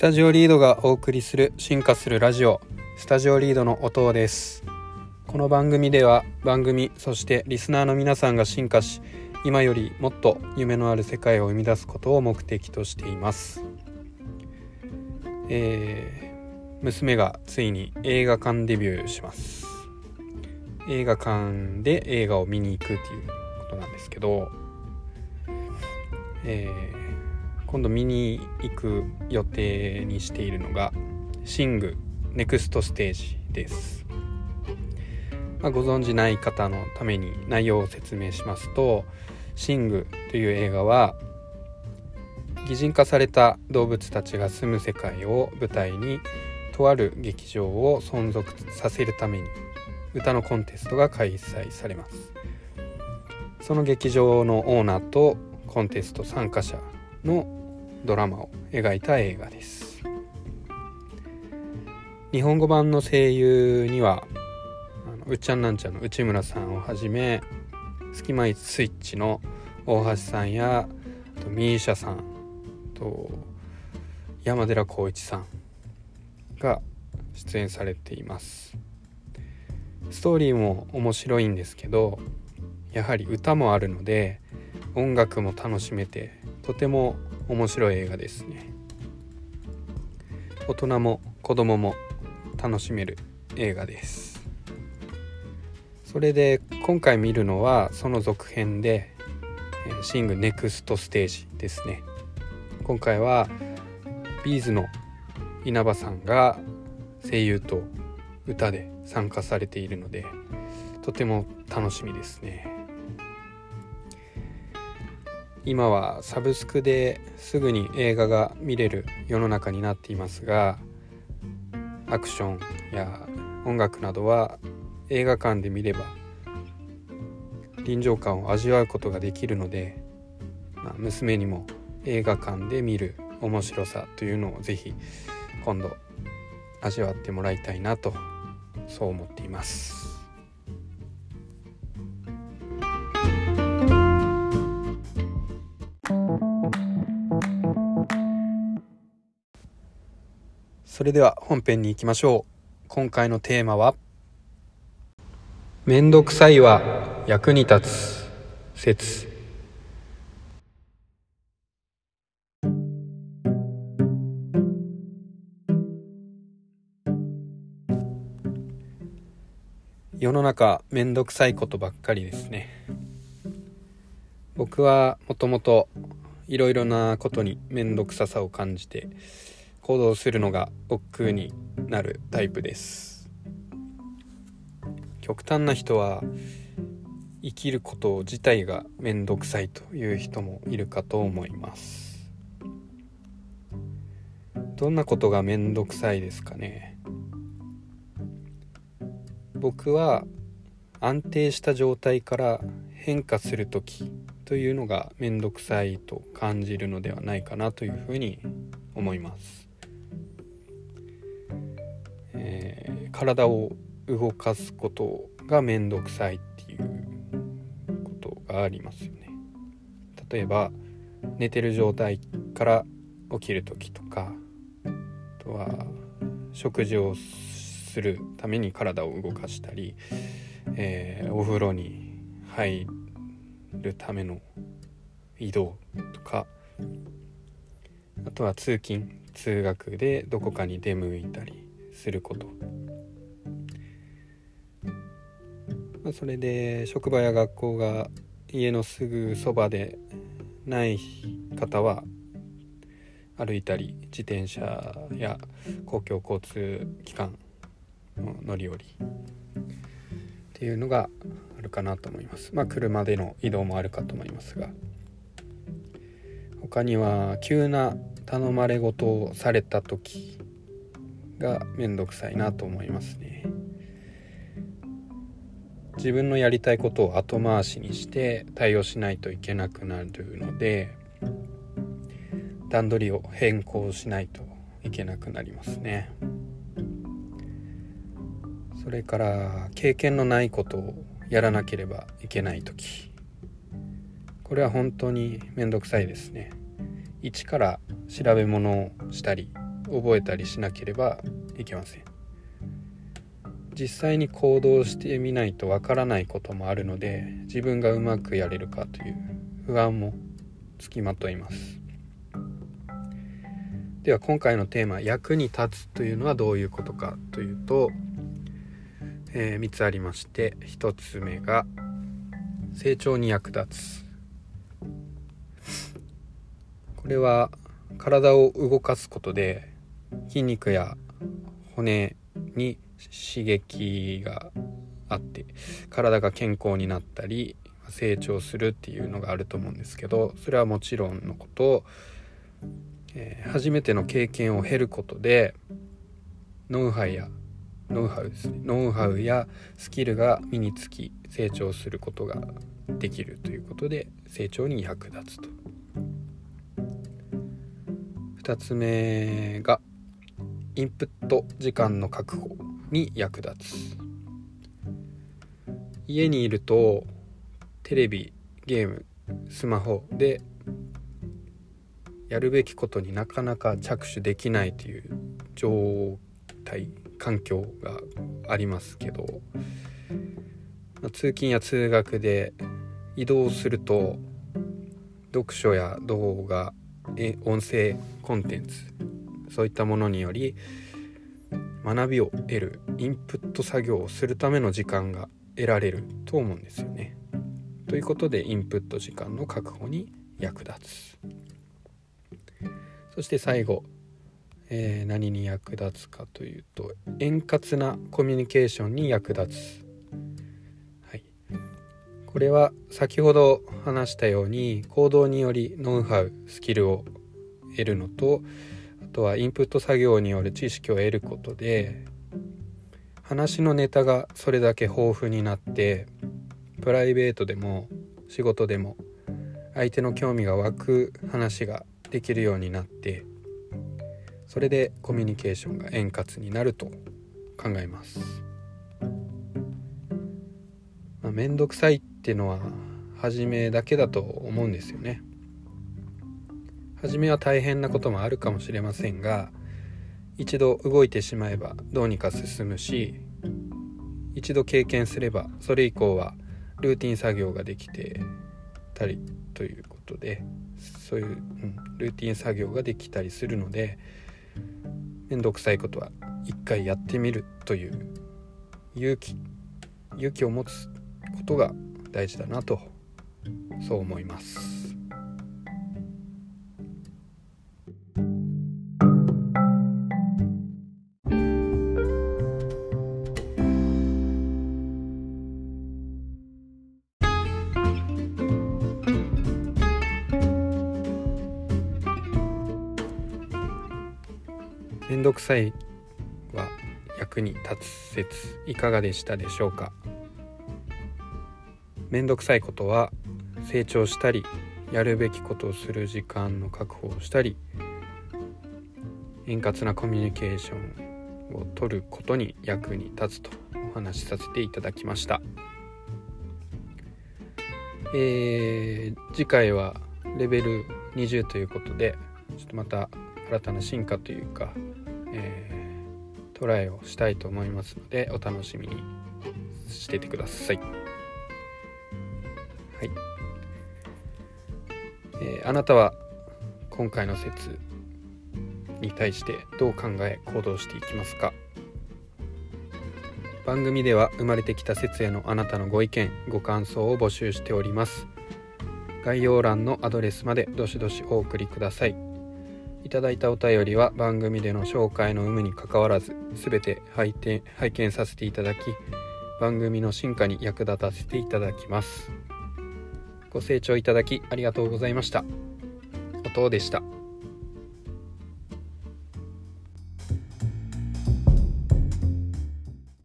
タジオリードがお送りする進化するラジオスタジオリードの音です。この番組では番組そしてリスナーの皆さんが進化し今よりもっと夢のある世界を生み出すことを目的としています。えー、娘がついに映画館デビューします。映画館で映画を見に行くっていうことなんですけどえー今度見に行く予定にしているのがシングネクストステージです、まあ、ご存じない方のために内容を説明しますとシングという映画は擬人化された動物たちが住む世界を舞台にとある劇場を存続させるために歌のコンテストが開催されます。その劇場のオーナーとコンテスト参加者のドラマを描いた映画です。日本語版の声優にはあのうっちゃんなんちゃんの内村さんをはじめスキマイスイッチの大橋さんやあとミーシャさんと山寺宏一さんが出演されています。ストーリーも面白いんですけどやはり歌もあるので音楽も楽しめてとても面白い映画ですね。大人も子供も楽しめる映画です。それで今回見るのはその続編で「シングネクストステージ」ですね。今回はビーズの稲葉さんが声優と歌で参加されているのでとても楽しみですね。今はサブスクですぐに映画が見れる世の中になっていますがアクションや音楽などは映画館で見れば臨場感を味わうことができるので、まあ、娘にも映画館で見る面白さというのをぜひ今度味わってもらいたいなとそう思っています。それでは本編に行きましょう。今回のテーマは「めんどくさいは役に立つ説」世の中めんどくさいことばっかりですね。僕はもともといろいろなことにめんどくささを感じて行動するのが億劫になるタイプです。極端な人は生きること自体が面倒くさいという人もいるかと思います。どんなことが面倒くさいですかね？僕は安定した状態から変化する時というのが面倒くさいと感じるのではないかなというふうに思います。体を動かすことが面倒くさいっていうことがありますよね。例えば寝てる状態から起きる時とかあとは食事をするために体を動かしたり、えー、お風呂に入るための移動とかあとは通勤通学でどこかに出向いたりすることまあ、それで職場や学校が家のすぐそばでない方は歩いたり自転車や公共交通機関の乗り降りっていうのがあるかなと思います。まあ車での移動もあるかと思いますが他には急な頼まれ事をされた時が面倒くさいなと思いますね。自分のやりたいことを後回しにして対応しないといけなくなるので段取りを変更しないといけなくなりますね。それから経験のないことをやらなければいけない時。これは本当に面倒くさいですね。一から調べ物をしたり覚えたりしなければいけません。実際に行動してみないとわからないこともあるので自分がうまくやれるかという不安もつきまといます。では今回のテーマ「役に立つ」というのはどういうことかというと、えー、3つありまして1つ目が成長に役立つ。これは体を動かすことで筋肉や骨に刺激があって体が健康になったり成長するっていうのがあると思うんですけどそれはもちろんのことえー、初めての経験を経ることでノウハウやノウハウですね。ノウハウやスキルが身につき成長することができるということで成長に役立つと。2つ目がインプット時間の確保。に役立つ。家にいるとテレビゲームスマホでやるべきことになかなか着手できないという状態環境がありますけど、ま、通勤や通学で移動すると読書や動画音声コンテンツそういったものにより学びを得るインプット作業をするための時間が得られると思うんですよね。ということでインプット時間の確保に役立つ。そして最後、えー、何に役立つかというと円滑なコミュニケーションに役立つ、はい、これは先ほど話したように行動によりノウハウスキルを得るのととはインプット作業による知識を得ることで話のネタがそれだけ豊富になってプライベートでも仕事でも相手の興味が湧く話ができるようになってそれでコミュニケーションが円滑になると考えます。まあ、めんどくさいっていうのは初めだけだと思うんですよね。初めは大変なこともあるかもしれませんが一度動いてしまえばどうにか進むし一度経験すればそれ以降はルーティン作業ができてたりということでそういう、うん、ルーティン作業ができたりするので面倒くさいことは一回やってみるという勇気勇気を持つことが大事だなとそう思います。んどくさいは役に立つ説いかがでしたでしょうか？めんどくさいことは成長したりやるべきことをする時間の確保をしたり円滑なコミュニケーションを取ることに役に立つとお話しさせていただきました、えー、次回はレベル20ということでちょっとまた新たな進化というか、トライをしたいと思いますのでお楽しみにしててください。はい、えー、あなたは今回の説に対してどう考え行動していきますか？番組では生まれてきた説へのあなたのご意見ご感想を募集しております。概要欄のアドレスまでどしどしお送りください。いただいたお便りは番組での紹介の有無にかかわらず全て拝見拝見させていただき番組の進化に役立たせていただきます。ご清聴いただきありがとうございました。音でした。